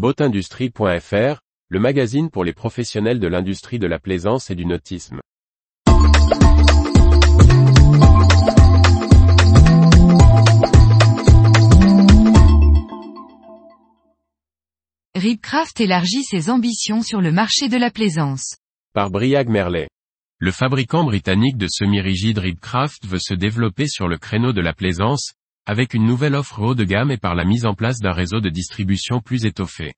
Boatindustrie.fr, le magazine pour les professionnels de l'industrie de la plaisance et du nautisme. Ribcraft élargit ses ambitions sur le marché de la plaisance. Par Briag Merlet. Le fabricant britannique de semi-rigides Ribcraft veut se développer sur le créneau de la plaisance, avec une nouvelle offre haut de gamme et par la mise en place d'un réseau de distribution plus étoffé.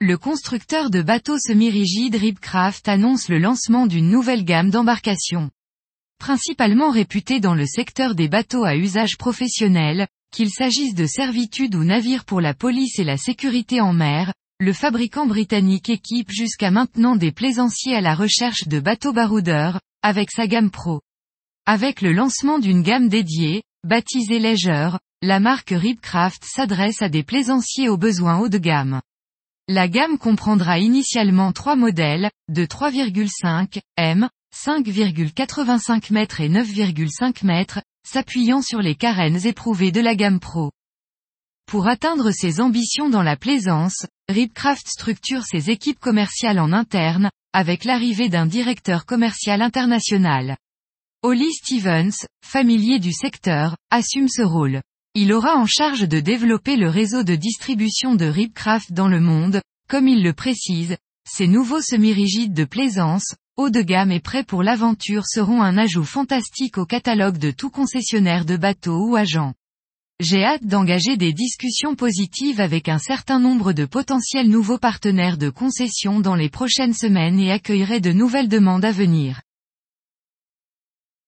Le constructeur de bateaux semi-rigides Ribcraft annonce le lancement d'une nouvelle gamme d'embarcations. Principalement réputé dans le secteur des bateaux à usage professionnel, qu'il s'agisse de servitudes ou navires pour la police et la sécurité en mer, le fabricant britannique équipe jusqu'à maintenant des plaisanciers à la recherche de bateaux baroudeurs, avec sa gamme Pro. Avec le lancement d'une gamme dédiée, baptisée Leisure, la marque Ribcraft s'adresse à des plaisanciers aux besoins haut de gamme. La gamme comprendra initialement trois modèles, de 3,5 m, 5,85 m et 9,5 m, s'appuyant sur les carènes éprouvées de la gamme Pro. Pour atteindre ses ambitions dans la plaisance, Ribcraft structure ses équipes commerciales en interne, avec l'arrivée d'un directeur commercial international. Holly Stevens, familier du secteur, assume ce rôle. Il aura en charge de développer le réseau de distribution de Ribcraft dans le monde, comme il le précise, ces nouveaux semi-rigides de plaisance, haut de gamme et prêts pour l'aventure seront un ajout fantastique au catalogue de tout concessionnaire de bateaux ou agents. J'ai hâte d'engager des discussions positives avec un certain nombre de potentiels nouveaux partenaires de concession dans les prochaines semaines et accueillerai de nouvelles demandes à venir.